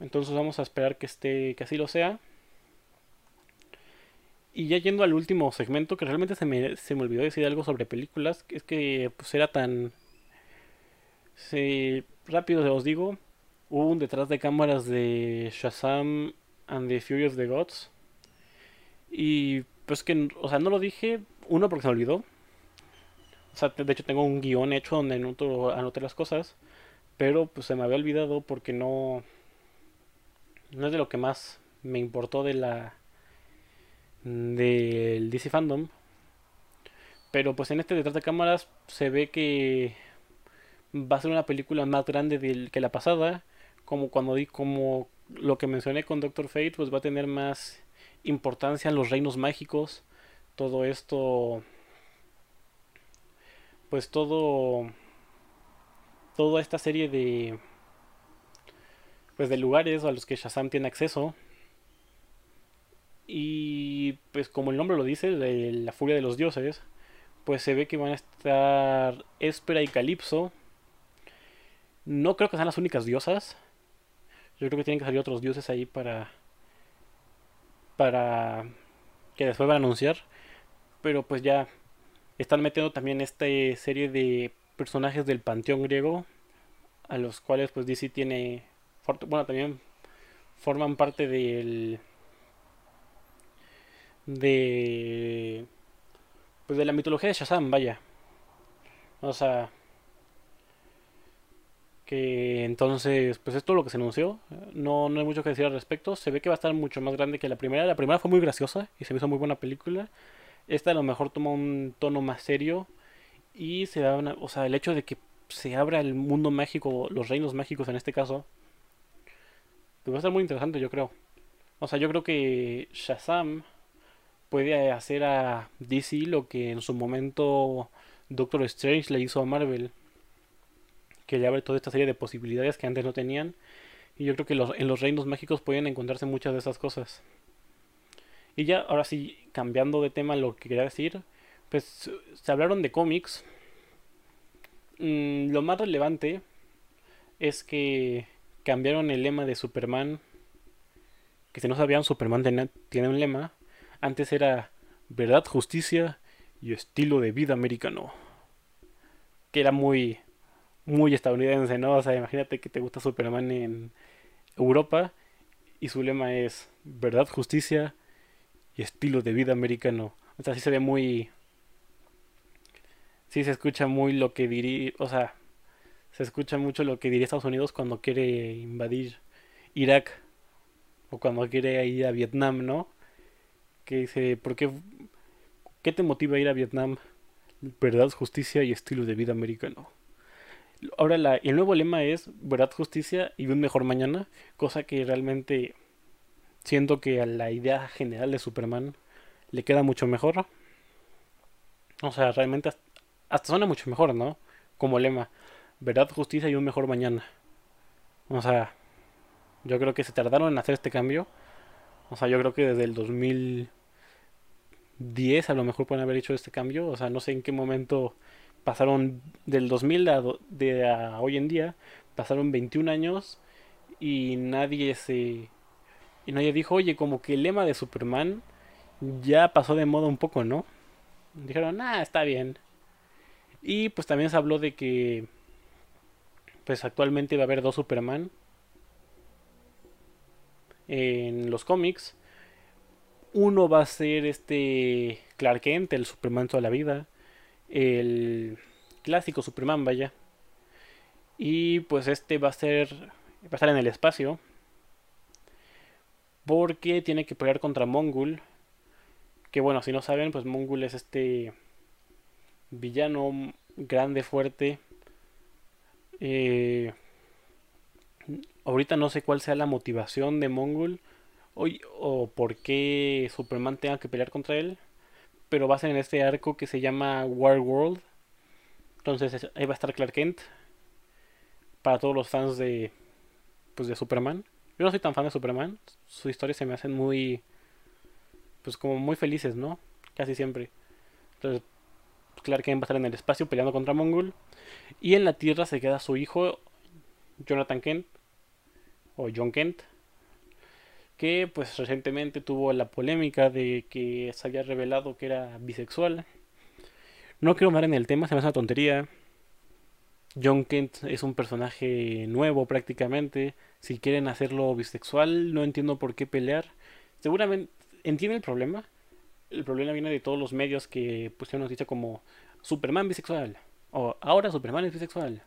Entonces vamos a esperar que esté, que así lo sea. Y ya yendo al último segmento, que realmente se me, se me olvidó decir algo sobre películas, es que pues era tan Sí, rápido os digo, hubo un detrás de cámaras de Shazam and the Fury of the Gods. Y pues que, o sea, no lo dije, uno porque se me olvidó. O sea, de hecho tengo un guion hecho donde anoto, anoté las cosas. Pero pues se me había olvidado porque no... No es de lo que más me importó de la... Del DC Fandom. Pero pues en este detrás de cámaras se ve que va a ser una película más grande que la pasada. Como cuando di, como lo que mencioné con Doctor Fate, pues va a tener más importancia en los reinos mágicos. Todo esto. Pues todo. Toda esta serie de. Pues de lugares a los que Shazam tiene acceso. Y pues como el nombre lo dice, la furia de los dioses, pues se ve que van a estar Espera y Calipso, no creo que sean las únicas diosas. Yo creo que tienen que salir otros dioses ahí para. para. que después van a anunciar. Pero pues ya. Están metiendo también esta serie de personajes del panteón griego. A los cuales pues DC tiene. Bueno, también forman parte del. de. pues de la mitología de Shazam, vaya. O sea, entonces, pues es todo lo que se anunció. No, no hay mucho que decir al respecto. Se ve que va a estar mucho más grande que la primera. La primera fue muy graciosa y se me hizo muy buena película. Esta a lo mejor toma un tono más serio. Y se da una, o sea, el hecho de que se abra el mundo mágico, los reinos mágicos en este caso, pues va a ser muy interesante, yo creo. O sea, yo creo que Shazam puede hacer a DC lo que en su momento Doctor Strange le hizo a Marvel. Que le abre toda esta serie de posibilidades que antes no tenían. Y yo creo que en los reinos mágicos pueden encontrarse muchas de esas cosas. Y ya, ahora sí, cambiando de tema lo que quería decir, pues se hablaron de cómics. Mm, lo más relevante es que cambiaron el lema de Superman. Que si no sabían, Superman tiene un lema. Antes era verdad, justicia y estilo de vida americano. Que era muy, muy estadounidense, ¿no? O sea, imagínate que te gusta Superman en Europa y su lema es verdad, justicia y estilo de vida americano. O sea, sí se ve muy... Sí se escucha muy lo que diría... O sea, se escucha mucho lo que diría Estados Unidos cuando quiere invadir Irak o cuando quiere ir a Vietnam, ¿no? Que dice, ¿por qué, qué te motiva a ir a Vietnam? Verdad, justicia y estilo de vida americano. Ahora la, el nuevo lema es verdad, justicia y un mejor mañana, cosa que realmente siento que a la idea general de Superman le queda mucho mejor. O sea, realmente hasta suena mucho mejor, ¿no? Como lema, verdad, justicia y un mejor mañana. O sea, yo creo que se tardaron en hacer este cambio. O sea, yo creo que desde el 2010 a lo mejor pueden haber hecho este cambio. O sea, no sé en qué momento pasaron del 2000 a, de a hoy en día, pasaron 21 años y nadie se y nadie dijo, "Oye, como que el lema de Superman ya pasó de moda un poco, ¿no?" Dijeron, "Ah, está bien." Y pues también se habló de que pues actualmente va a haber dos Superman en los cómics. Uno va a ser este Clark Kent, el Superman toda la vida el clásico Superman, vaya. Y pues este va a ser va a estar en el espacio porque tiene que pelear contra Mongul. Que bueno, si no saben, pues Mongul es este villano grande, fuerte. Eh, ahorita no sé cuál sea la motivación de Mongul o, o por qué Superman tenga que pelear contra él pero ser en este arco que se llama War World. Entonces ahí va a estar Clark Kent. Para todos los fans de pues de Superman. Yo no soy tan fan de Superman. Sus historias se me hacen muy pues como muy felices, ¿no? Casi siempre. Entonces Clark Kent va a estar en el espacio peleando contra Mongol y en la Tierra se queda su hijo Jonathan Kent o John Kent que pues recientemente tuvo la polémica de que se había revelado que era bisexual. No quiero hablar en el tema, se me hace una tontería. John Kent es un personaje nuevo prácticamente. Si quieren hacerlo bisexual, no entiendo por qué pelear. Seguramente entiende el problema. El problema viene de todos los medios que pusieron noticia como Superman bisexual. O ahora Superman es bisexual.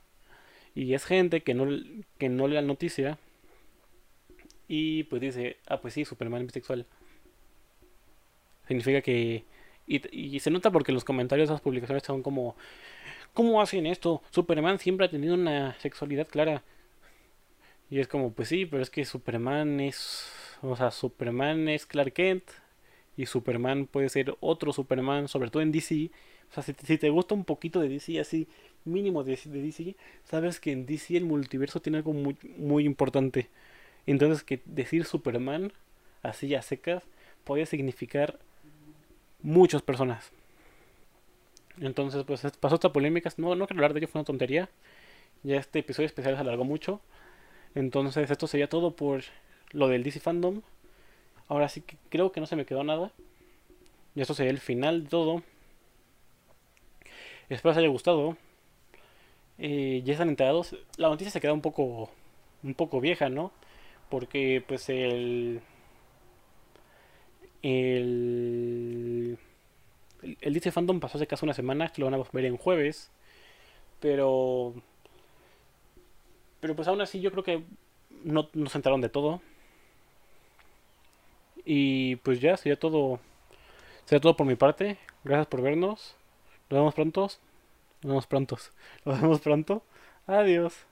Y es gente que no, que no le da noticia y pues dice, ah, pues sí, Superman es bisexual. Significa que... Y, se nota porque los comentarios de esas publicaciones son como... ¿Cómo hacen esto? Superman siempre ha tenido una sexualidad clara. Y es como, pues sí, pero es que Superman es... O sea, Superman es Clark Kent. Y Superman puede ser otro Superman, sobre todo en DC. O sea, si, te gusta un poquito de DC, así mínimo de, de, DC, sabes que en DC el multiverso tiene algo muy, muy importante. Entonces que decir Superman, así a secas, podía significar muchas personas. Entonces, pues pasó esta polémica. No, no quiero hablar de ello, fue una tontería. Ya este episodio especial se alargó mucho. Entonces, esto sería todo por lo del DC Fandom. Ahora sí que creo que no se me quedó nada. Y esto sería el final de todo. Espero os haya gustado. Eh, ya están enterados. La noticia se queda un poco, un poco vieja, ¿no? Porque pues el el el DC Fandom pasó hace casi una semana, lo van a ver en jueves, pero pero pues aún así yo creo que no nos enteraron de todo. Y pues ya sería todo sería todo por mi parte. Gracias por vernos. Nos vemos pronto. Nos vemos pronto. Nos vemos pronto. Adiós.